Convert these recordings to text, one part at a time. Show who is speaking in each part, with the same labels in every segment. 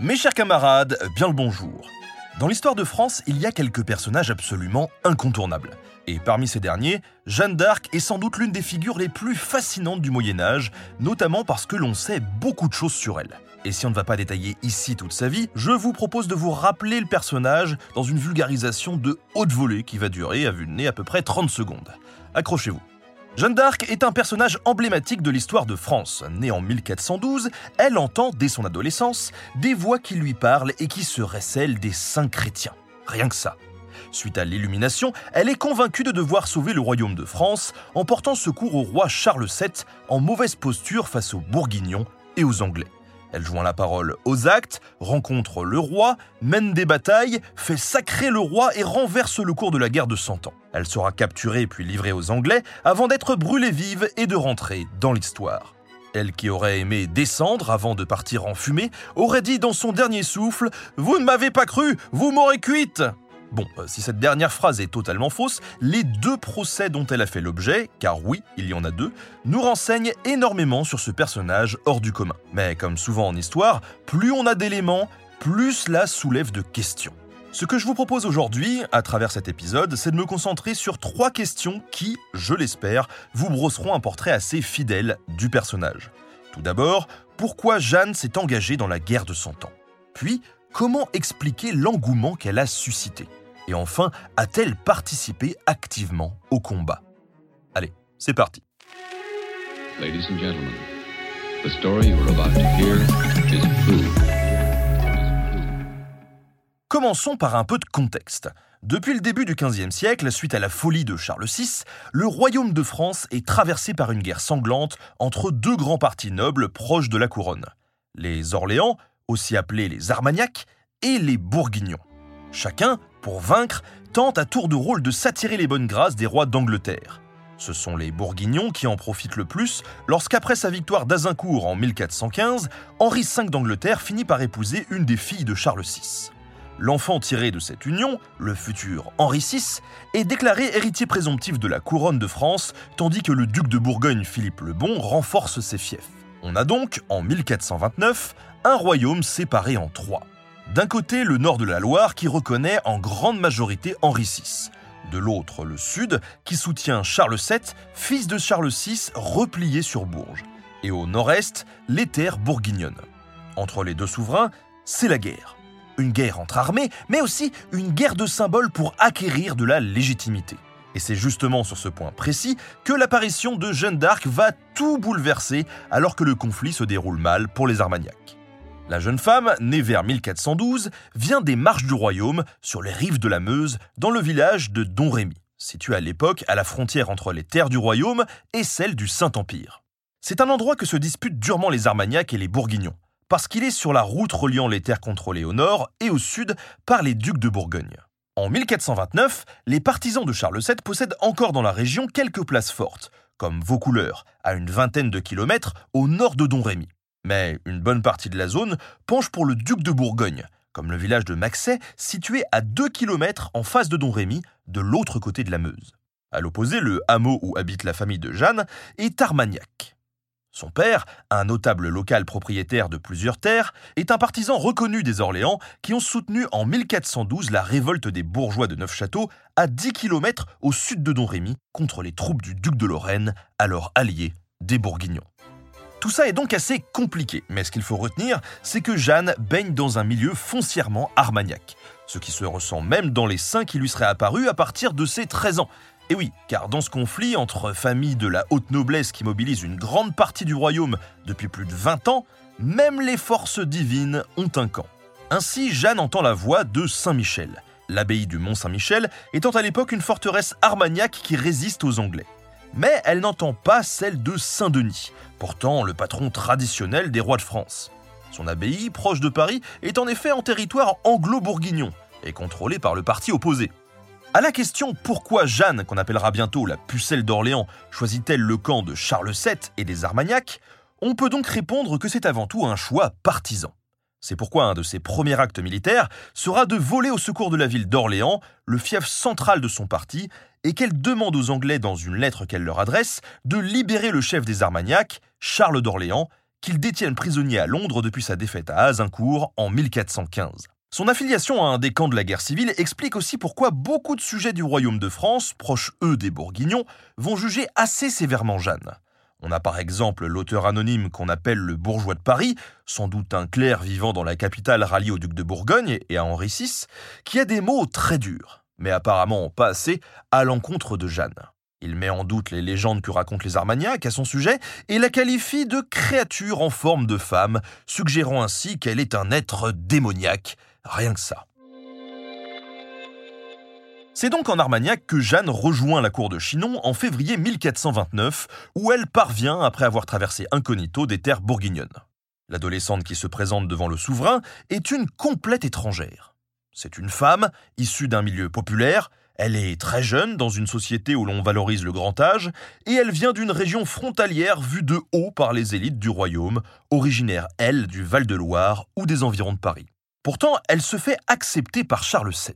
Speaker 1: Mes chers camarades, bien le bonjour. Dans l'histoire de France, il y a quelques personnages absolument incontournables. Et parmi ces derniers, Jeanne d'Arc est sans doute l'une des figures les plus fascinantes du Moyen Âge, notamment parce que l'on sait beaucoup de choses sur elle. Et si on ne va pas détailler ici toute sa vie, je vous propose de vous rappeler le personnage dans une vulgarisation de haute volée qui va durer à vue de nez à peu près 30 secondes. Accrochez-vous. Jeanne d'Arc est un personnage emblématique de l'histoire de France. Née en 1412, elle entend, dès son adolescence, des voix qui lui parlent et qui seraient celles des saints chrétiens. Rien que ça. Suite à l'illumination, elle est convaincue de devoir sauver le royaume de France en portant secours au roi Charles VII en mauvaise posture face aux Bourguignons et aux Anglais. Elle joint la parole aux actes, rencontre le roi, mène des batailles, fait sacrer le roi et renverse le cours de la guerre de Cent Ans. Elle sera capturée puis livrée aux Anglais avant d'être brûlée vive et de rentrer dans l'histoire. Elle qui aurait aimé descendre avant de partir en fumée aurait dit dans son dernier souffle ⁇ Vous ne m'avez pas cru, vous m'aurez cuite !⁇ Bon, euh, si cette dernière phrase est totalement fausse, les deux procès dont elle a fait l'objet, car oui, il y en a deux, nous renseignent énormément sur ce personnage hors du commun. Mais comme souvent en histoire, plus on a d'éléments, plus cela soulève de questions. Ce que je vous propose aujourd'hui, à travers cet épisode, c'est de me concentrer sur trois questions qui, je l'espère, vous brosseront un portrait assez fidèle du personnage. Tout d'abord, pourquoi Jeanne s'est engagée dans la guerre de Cent Ans? Puis, comment expliquer l'engouement qu'elle a suscité? Et enfin, a-t-elle participé activement au combat? Allez, c'est parti.
Speaker 2: Ladies and gentlemen, the story you're about to hear is true.
Speaker 1: Commençons par un peu de contexte. Depuis le début du XVe siècle, suite à la folie de Charles VI, le royaume de France est traversé par une guerre sanglante entre deux grands partis nobles proches de la couronne. Les Orléans, aussi appelés les Armagnacs, et les Bourguignons. Chacun, pour vaincre, tente à tour de rôle de s'attirer les bonnes grâces des rois d'Angleterre. Ce sont les Bourguignons qui en profitent le plus lorsqu'après sa victoire d'Azincourt en 1415, Henri V d'Angleterre finit par épouser une des filles de Charles VI. L'enfant tiré de cette union, le futur Henri VI, est déclaré héritier présomptif de la couronne de France, tandis que le duc de Bourgogne Philippe le Bon renforce ses fiefs. On a donc, en 1429, un royaume séparé en trois. D'un côté, le nord de la Loire qui reconnaît en grande majorité Henri VI. De l'autre, le sud qui soutient Charles VII, fils de Charles VI, replié sur Bourges. Et au nord-est, les terres bourguignonnes. Entre les deux souverains, c'est la guerre. Une guerre entre armées, mais aussi une guerre de symboles pour acquérir de la légitimité. Et c'est justement sur ce point précis que l'apparition de Jeanne d'Arc va tout bouleverser alors que le conflit se déroule mal pour les Armagnacs. La jeune femme, née vers 1412, vient des marches du royaume, sur les rives de la Meuse, dans le village de Domrémy, situé à l'époque à la frontière entre les terres du royaume et celles du Saint-Empire. C'est un endroit que se disputent durement les Armagnacs et les Bourguignons, parce qu'il est sur la route reliant les terres contrôlées au nord et au sud par les ducs de Bourgogne. En 1429, les partisans de Charles VII possèdent encore dans la région quelques places fortes, comme Vaucouleurs, à une vingtaine de kilomètres au nord de Domrémy. Mais une bonne partie de la zone penche pour le duc de Bourgogne, comme le village de Maxay, situé à 2 km en face de Domrémy, de l'autre côté de la Meuse. À l'opposé, le hameau où habite la famille de Jeanne est Armagnac. Son père, un notable local propriétaire de plusieurs terres, est un partisan reconnu des Orléans qui ont soutenu en 1412 la révolte des bourgeois de Neufchâteau à 10 km au sud de Domrémy contre les troupes du duc de Lorraine, alors allié des Bourguignons. Tout ça est donc assez compliqué, mais ce qu'il faut retenir, c'est que Jeanne baigne dans un milieu foncièrement armagnac, ce qui se ressent même dans les seins qui lui seraient apparus à partir de ses 13 ans. Et oui, car dans ce conflit entre familles de la haute noblesse qui mobilisent une grande partie du royaume depuis plus de 20 ans, même les forces divines ont un camp. Ainsi, Jeanne entend la voix de Saint-Michel, l'abbaye du Mont-Saint-Michel étant à l'époque une forteresse armagnac qui résiste aux Anglais. Mais elle n'entend pas celle de Saint-Denis, pourtant le patron traditionnel des rois de France. Son abbaye, proche de Paris, est en effet en territoire anglo-bourguignon et contrôlée par le parti opposé. À la question pourquoi Jeanne, qu'on appellera bientôt la pucelle d'Orléans, choisit-elle le camp de Charles VII et des Armagnacs, on peut donc répondre que c'est avant tout un choix partisan. C'est pourquoi un de ses premiers actes militaires sera de voler au secours de la ville d'Orléans, le fief central de son parti, et qu'elle demande aux Anglais dans une lettre qu'elle leur adresse de libérer le chef des Armagnacs, Charles d'Orléans, qu'ils détiennent prisonnier à Londres depuis sa défaite à Azincourt en 1415. Son affiliation à un des camps de la guerre civile explique aussi pourquoi beaucoup de sujets du royaume de France, proches eux des Bourguignons, vont juger assez sévèrement Jeanne. On a par exemple l'auteur anonyme qu'on appelle le bourgeois de Paris, sans doute un clerc vivant dans la capitale rallié au duc de Bourgogne et à Henri VI, qui a des mots très durs, mais apparemment pas assez, à l'encontre de Jeanne. Il met en doute les légendes que racontent les Armagnacs à son sujet et la qualifie de créature en forme de femme, suggérant ainsi qu'elle est un être démoniaque, rien que ça. C'est donc en Armagnac que Jeanne rejoint la cour de Chinon en février 1429, où elle parvient après avoir traversé incognito des terres bourguignonnes. L'adolescente qui se présente devant le souverain est une complète étrangère. C'est une femme, issue d'un milieu populaire, elle est très jeune dans une société où l'on valorise le grand âge, et elle vient d'une région frontalière vue de haut par les élites du royaume, originaire, elle, du Val-de-Loire ou des environs de Paris. Pourtant, elle se fait accepter par Charles VII.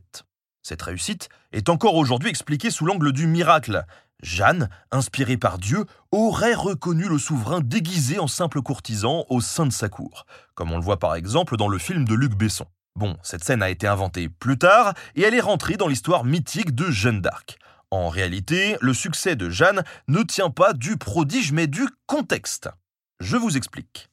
Speaker 1: Cette réussite est encore aujourd'hui expliquée sous l'angle du miracle. Jeanne, inspirée par Dieu, aurait reconnu le souverain déguisé en simple courtisan au sein de sa cour, comme on le voit par exemple dans le film de Luc Besson. Bon, cette scène a été inventée plus tard et elle est rentrée dans l'histoire mythique de Jeanne d'Arc. En réalité, le succès de Jeanne ne tient pas du prodige mais du contexte. Je vous explique.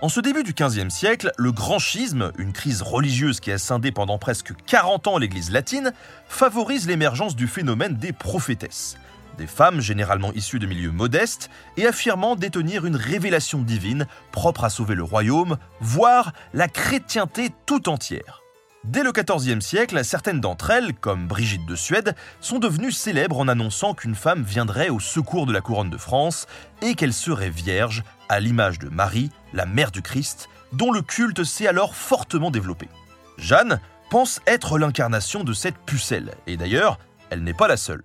Speaker 1: En ce début du XVe siècle, le grand schisme, une crise religieuse qui a scindé pendant presque 40 ans l'Église latine, favorise l'émergence du phénomène des prophétesses. Des femmes généralement issues de milieux modestes et affirmant détenir une révélation divine propre à sauver le royaume, voire la chrétienté tout entière. Dès le XIVe siècle, certaines d'entre elles, comme Brigitte de Suède, sont devenues célèbres en annonçant qu'une femme viendrait au secours de la couronne de France et qu'elle serait vierge, à l'image de Marie, la mère du Christ, dont le culte s'est alors fortement développé. Jeanne pense être l'incarnation de cette pucelle, et d'ailleurs, elle n'est pas la seule.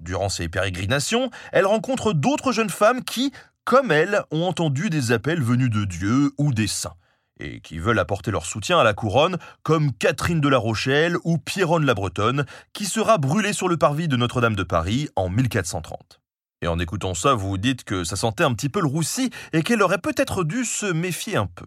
Speaker 1: Durant ses pérégrinations, elle rencontre d'autres jeunes femmes qui, comme elle, ont entendu des appels venus de Dieu ou des saints et qui veulent apporter leur soutien à la couronne, comme Catherine de la Rochelle ou Pierronne la Bretonne, qui sera brûlée sur le parvis de Notre-Dame de Paris en 1430. Et en écoutant ça, vous vous dites que ça sentait un petit peu le roussi et qu'elle aurait peut-être dû se méfier un peu.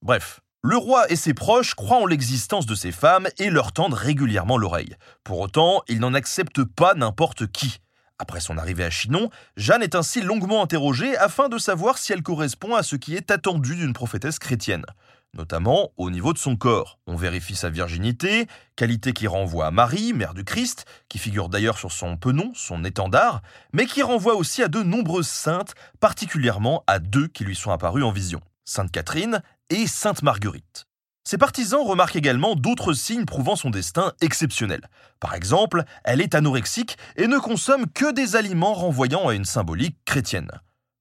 Speaker 1: Bref, le roi et ses proches croient en l'existence de ces femmes et leur tendent régulièrement l'oreille. Pour autant, ils n'en acceptent pas n'importe qui. Après son arrivée à Chinon, Jeanne est ainsi longuement interrogée afin de savoir si elle correspond à ce qui est attendu d'une prophétesse chrétienne, notamment au niveau de son corps. On vérifie sa virginité, qualité qui renvoie à Marie, mère du Christ, qui figure d'ailleurs sur son penon, son étendard, mais qui renvoie aussi à de nombreuses saintes, particulièrement à deux qui lui sont apparues en vision, Sainte Catherine et Sainte Marguerite. Ses partisans remarquent également d'autres signes prouvant son destin exceptionnel. Par exemple, elle est anorexique et ne consomme que des aliments renvoyant à une symbolique chrétienne.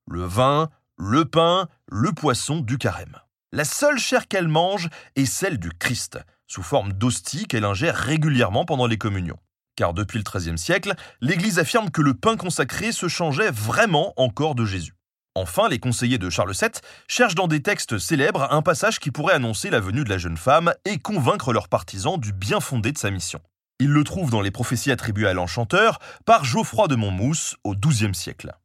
Speaker 1: Le vin, le pain, le poisson du carême. La seule chair qu'elle mange est celle du Christ, sous forme d'hostie qu'elle ingère régulièrement pendant les communions. Car depuis le XIIIe siècle, l'Église affirme que le pain consacré se changeait vraiment encore de Jésus. Enfin, les conseillers de Charles VII cherchent dans des textes célèbres un passage qui pourrait annoncer la venue de la jeune femme et convaincre leurs partisans du bien fondé de sa mission. Ils le trouvent dans les prophéties attribuées à l'enchanteur par Geoffroy de Monmouth au XIIe siècle.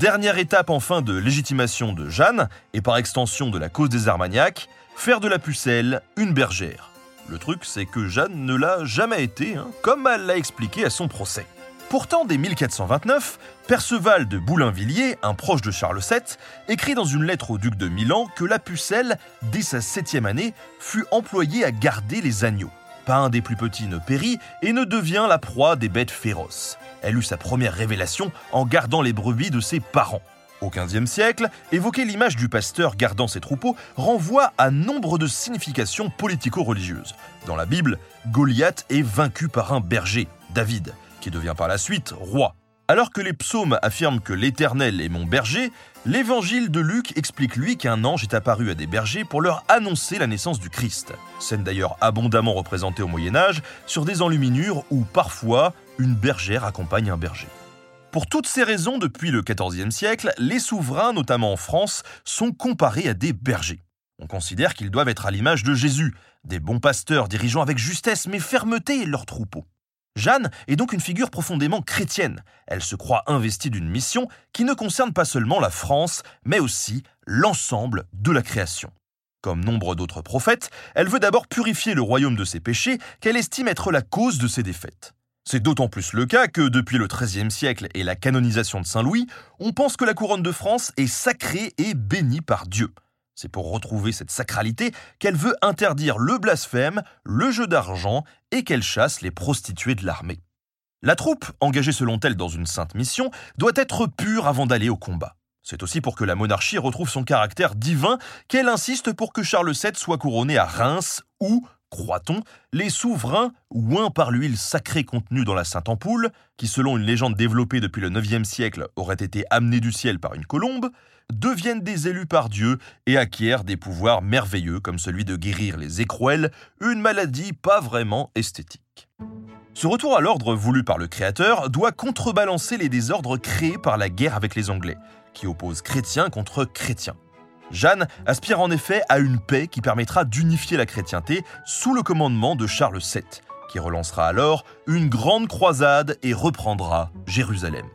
Speaker 1: Dernière étape enfin de légitimation de Jeanne, et par extension de la cause des Armagnacs, faire de la pucelle une bergère. Le truc, c'est que Jeanne ne l'a jamais été, hein, comme elle l'a expliqué à son procès. Pourtant, dès 1429, Perceval de Boulainvilliers, un proche de Charles VII, écrit dans une lettre au duc de Milan que la pucelle, dès sa septième année, fut employée à garder les agneaux. Pas un des plus petits ne périt et ne devient la proie des bêtes féroces. Elle eut sa première révélation en gardant les brebis de ses parents. Au XVe siècle, évoquer l'image du pasteur gardant ses troupeaux renvoie à nombre de significations politico-religieuses. Dans la Bible, Goliath est vaincu par un berger, David qui devient par la suite roi. Alors que les psaumes affirment que l'Éternel est mon berger, l'évangile de Luc explique lui qu'un ange est apparu à des bergers pour leur annoncer la naissance du Christ. Scène d'ailleurs abondamment représentée au Moyen Âge sur des enluminures où parfois une bergère accompagne un berger. Pour toutes ces raisons, depuis le XIVe siècle, les souverains, notamment en France, sont comparés à des bergers. On considère qu'ils doivent être à l'image de Jésus, des bons pasteurs dirigeant avec justesse mais fermeté leurs troupeaux. Jeanne est donc une figure profondément chrétienne. Elle se croit investie d'une mission qui ne concerne pas seulement la France, mais aussi l'ensemble de la création. Comme nombre d'autres prophètes, elle veut d'abord purifier le royaume de ses péchés qu'elle estime être la cause de ses défaites. C'est d'autant plus le cas que depuis le XIIIe siècle et la canonisation de Saint Louis, on pense que la couronne de France est sacrée et bénie par Dieu. C'est pour retrouver cette sacralité qu'elle veut interdire le blasphème, le jeu d'argent et qu'elle chasse les prostituées de l'armée. La troupe, engagée selon elle dans une sainte mission, doit être pure avant d'aller au combat. C'est aussi pour que la monarchie retrouve son caractère divin qu'elle insiste pour que Charles VII soit couronné à Reims où, croit-on, les souverains, ouins par l'huile sacrée contenue dans la Sainte Ampoule, qui selon une légende développée depuis le IXe siècle aurait été amenée du ciel par une colombe, deviennent des élus par Dieu et acquièrent des pouvoirs merveilleux comme celui de guérir les écrouelles, une maladie pas vraiment esthétique. Ce retour à l'ordre voulu par le Créateur doit contrebalancer les désordres créés par la guerre avec les Anglais, qui opposent chrétiens contre chrétiens. Jeanne aspire en effet à une paix qui permettra d'unifier la chrétienté sous le commandement de Charles VII, qui relancera alors une grande croisade et reprendra Jérusalem.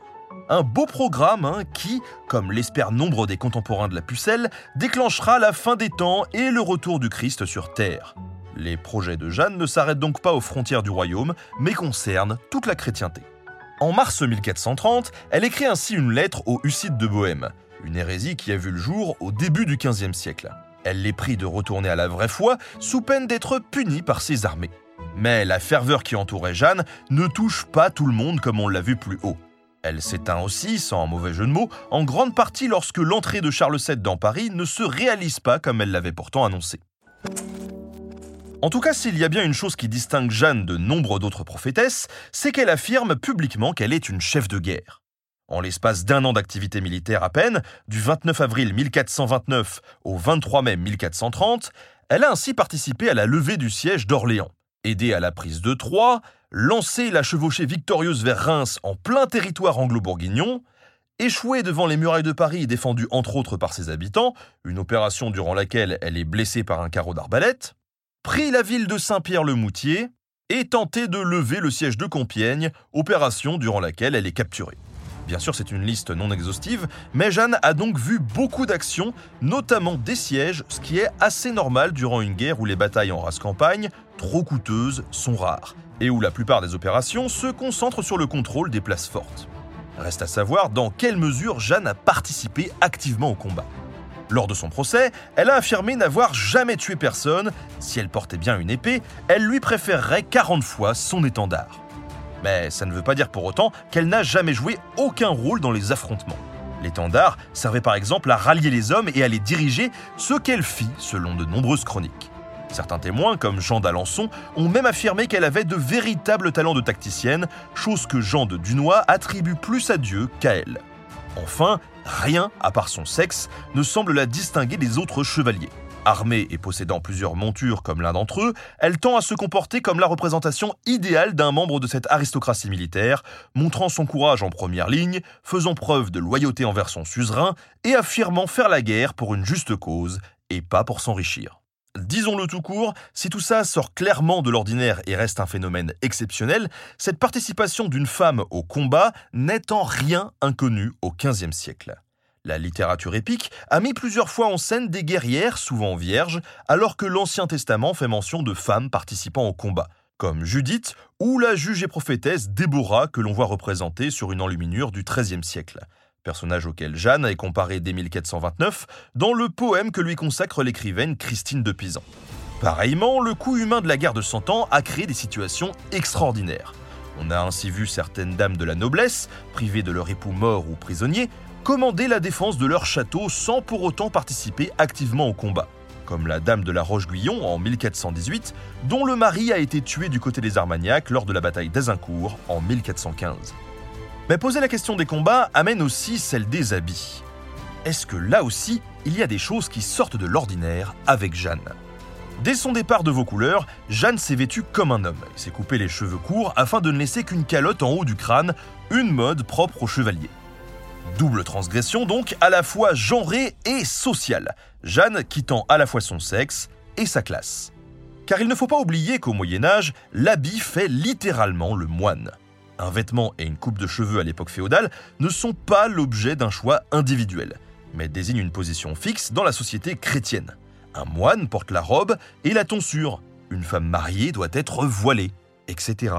Speaker 1: Un beau programme hein, qui, comme l'espèrent nombre des contemporains de la pucelle, déclenchera la fin des temps et le retour du Christ sur Terre. Les projets de Jeanne ne s'arrêtent donc pas aux frontières du royaume, mais concernent toute la chrétienté. En mars 1430, elle écrit ainsi une lettre aux Hussites de Bohême, une hérésie qui a vu le jour au début du XVe siècle. Elle les prie de retourner à la vraie foi sous peine d'être punie par ses armées. Mais la ferveur qui entourait Jeanne ne touche pas tout le monde comme on l'a vu plus haut. Elle s'éteint aussi, sans mauvais jeu de mots, en grande partie lorsque l'entrée de Charles VII dans Paris ne se réalise pas comme elle l'avait pourtant annoncé. En tout cas, s'il y a bien une chose qui distingue Jeanne de nombre d'autres prophétesses, c'est qu'elle affirme publiquement qu'elle est une chef de guerre. En l'espace d'un an d'activité militaire à peine, du 29 avril 1429 au 23 mai 1430, elle a ainsi participé à la levée du siège d'Orléans, aidé à la prise de Troyes, lancé la chevauchée victorieuse vers Reims en plein territoire anglo-bourguignon, échoué devant les murailles de Paris et défendue entre autres par ses habitants, une opération durant laquelle elle est blessée par un carreau d'arbalète, pris la ville de Saint-Pierre-le-Moutier et tenté de lever le siège de Compiègne, opération durant laquelle elle est capturée. Bien sûr, c'est une liste non exhaustive, mais Jeanne a donc vu beaucoup d'actions, notamment des sièges, ce qui est assez normal durant une guerre où les batailles en race campagne, trop coûteuses, sont rares, et où la plupart des opérations se concentrent sur le contrôle des places fortes. Reste à savoir dans quelle mesure Jeanne a participé activement au combat. Lors de son procès, elle a affirmé n'avoir jamais tué personne. Si elle portait bien une épée, elle lui préférerait 40 fois son étendard. Mais ça ne veut pas dire pour autant qu'elle n'a jamais joué aucun rôle dans les affrontements. L'étendard servait par exemple à rallier les hommes et à les diriger, ce qu'elle fit selon de nombreuses chroniques. Certains témoins, comme Jean d'Alençon, ont même affirmé qu'elle avait de véritables talents de tacticienne, chose que Jean de Dunois attribue plus à Dieu qu'à elle. Enfin, rien, à part son sexe, ne semble la distinguer des autres chevaliers. Armée et possédant plusieurs montures comme l'un d'entre eux, elle tend à se comporter comme la représentation idéale d'un membre de cette aristocratie militaire, montrant son courage en première ligne, faisant preuve de loyauté envers son suzerain et affirmant faire la guerre pour une juste cause et pas pour s'enrichir. Disons-le tout court, si tout ça sort clairement de l'ordinaire et reste un phénomène exceptionnel, cette participation d'une femme au combat n'est en rien inconnue au XVe siècle. La littérature épique a mis plusieurs fois en scène des guerrières, souvent vierges, alors que l'Ancien Testament fait mention de femmes participant au combat, comme Judith ou la juge et prophétesse Déborah que l'on voit représentée sur une enluminure du XIIIe siècle, personnage auquel Jeanne est comparée dès 1429 dans le poème que lui consacre l'écrivaine Christine de Pisan. Pareillement, le coût humain de la guerre de Cent Ans a créé des situations extraordinaires. On a ainsi vu certaines dames de la noblesse, privées de leur époux mort ou prisonnier, commander la défense de leur château sans pour autant participer activement au combat, comme la Dame de la Roche-Guyon en 1418, dont le mari a été tué du côté des Armagnacs lors de la bataille d'Azincourt en 1415. Mais poser la question des combats amène aussi celle des habits. Est-ce que là aussi, il y a des choses qui sortent de l'ordinaire avec Jeanne? Dès son départ de vos couleurs, Jeanne s'est vêtue comme un homme et s'est coupé les cheveux courts afin de ne laisser qu'une calotte en haut du crâne, une mode propre aux chevaliers. Double transgression donc, à la fois genrée et sociale, Jeanne quittant à la fois son sexe et sa classe. Car il ne faut pas oublier qu'au Moyen Âge, l'habit fait littéralement le moine. Un vêtement et une coupe de cheveux à l'époque féodale ne sont pas l'objet d'un choix individuel, mais désignent une position fixe dans la société chrétienne. Un moine porte la robe et la tonsure, une femme mariée doit être voilée, etc.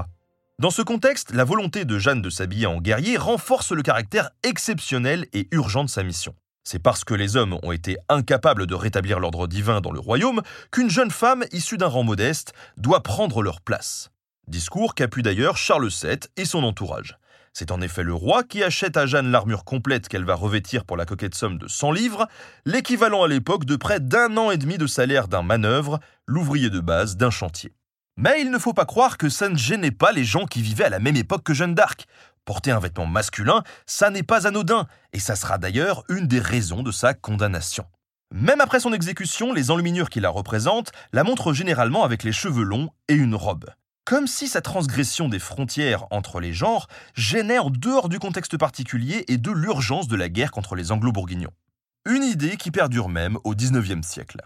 Speaker 1: Dans ce contexte, la volonté de Jeanne de s'habiller en guerrier renforce le caractère exceptionnel et urgent de sa mission. C'est parce que les hommes ont été incapables de rétablir l'ordre divin dans le royaume qu'une jeune femme issue d'un rang modeste doit prendre leur place. Discours qu'appuie d'ailleurs Charles VII et son entourage. C'est en effet le roi qui achète à Jeanne l'armure complète qu'elle va revêtir pour la coquette somme de 100 livres, l'équivalent à l'époque de près d'un an et demi de salaire d'un manœuvre, l'ouvrier de base d'un chantier. Mais il ne faut pas croire que ça ne gênait pas les gens qui vivaient à la même époque que Jeanne d'Arc. Porter un vêtement masculin, ça n'est pas anodin, et ça sera d'ailleurs une des raisons de sa condamnation. Même après son exécution, les enluminures qui la représentent la montrent généralement avec les cheveux longs et une robe. Comme si sa transgression des frontières entre les genres gênait en dehors du contexte particulier et de l'urgence de la guerre contre les anglo-bourguignons. Une idée qui perdure même au XIXe siècle.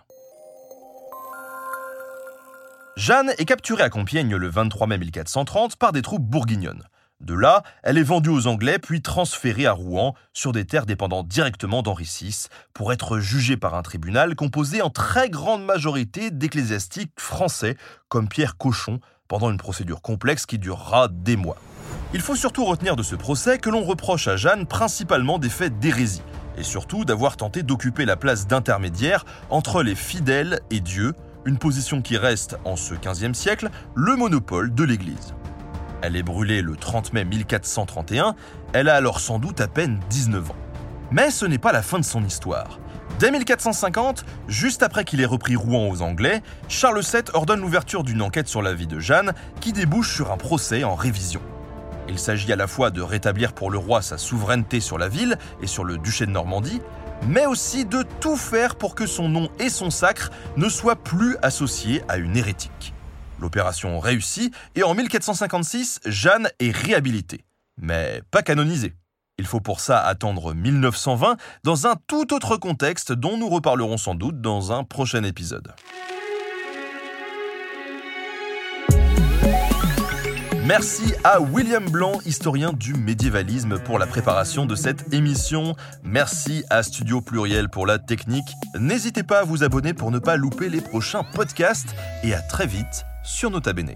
Speaker 1: Jeanne est capturée à Compiègne le 23 mai 1430 par des troupes bourguignonnes. De là, elle est vendue aux Anglais puis transférée à Rouen sur des terres dépendant directement d'Henri VI pour être jugée par un tribunal composé en très grande majorité d'ecclésiastiques français comme Pierre Cochon pendant une procédure complexe qui durera des mois. Il faut surtout retenir de ce procès que l'on reproche à Jeanne principalement des faits d'hérésie et surtout d'avoir tenté d'occuper la place d'intermédiaire entre les fidèles et Dieu une position qui reste, en ce XVe siècle, le monopole de l'Église. Elle est brûlée le 30 mai 1431, elle a alors sans doute à peine 19 ans. Mais ce n'est pas la fin de son histoire. Dès 1450, juste après qu'il ait repris Rouen aux Anglais, Charles VII ordonne l'ouverture d'une enquête sur la vie de Jeanne qui débouche sur un procès en révision. Il s'agit à la fois de rétablir pour le roi sa souveraineté sur la ville et sur le duché de Normandie, mais aussi de tout faire pour que son nom et son sacre ne soient plus associés à une hérétique. L'opération réussit et en 1456, Jeanne est réhabilitée, mais pas canonisée. Il faut pour ça attendre 1920 dans un tout autre contexte dont nous reparlerons sans doute dans un prochain épisode. Merci à William Blanc, historien du médiévalisme, pour la préparation de cette émission. Merci à Studio Pluriel pour la technique. N'hésitez pas à vous abonner pour ne pas louper les prochains podcasts et à très vite sur Nota Bene.